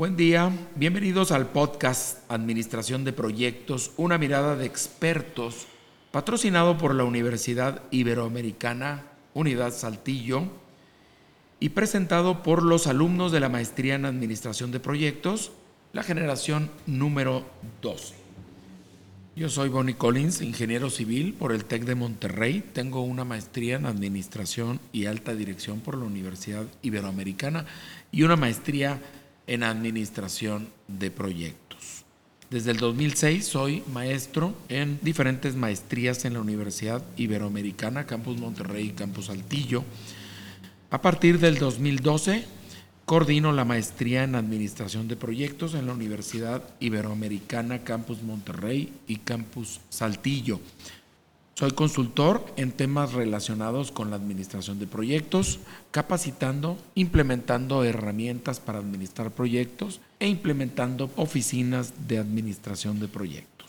Buen día, bienvenidos al podcast Administración de Proyectos, una mirada de expertos, patrocinado por la Universidad Iberoamericana, Unidad Saltillo, y presentado por los alumnos de la Maestría en Administración de Proyectos, la generación número 12. Yo soy Bonnie Collins, ingeniero civil por el TEC de Monterrey. Tengo una maestría en Administración y Alta Dirección por la Universidad Iberoamericana y una maestría en en administración de proyectos. Desde el 2006 soy maestro en diferentes maestrías en la Universidad Iberoamericana, Campus Monterrey y Campus Altillo. A partir del 2012 coordino la maestría en administración de proyectos en la Universidad Iberoamericana, Campus Monterrey y Campus Saltillo. Soy consultor en temas relacionados con la administración de proyectos, capacitando, implementando herramientas para administrar proyectos e implementando oficinas de administración de proyectos.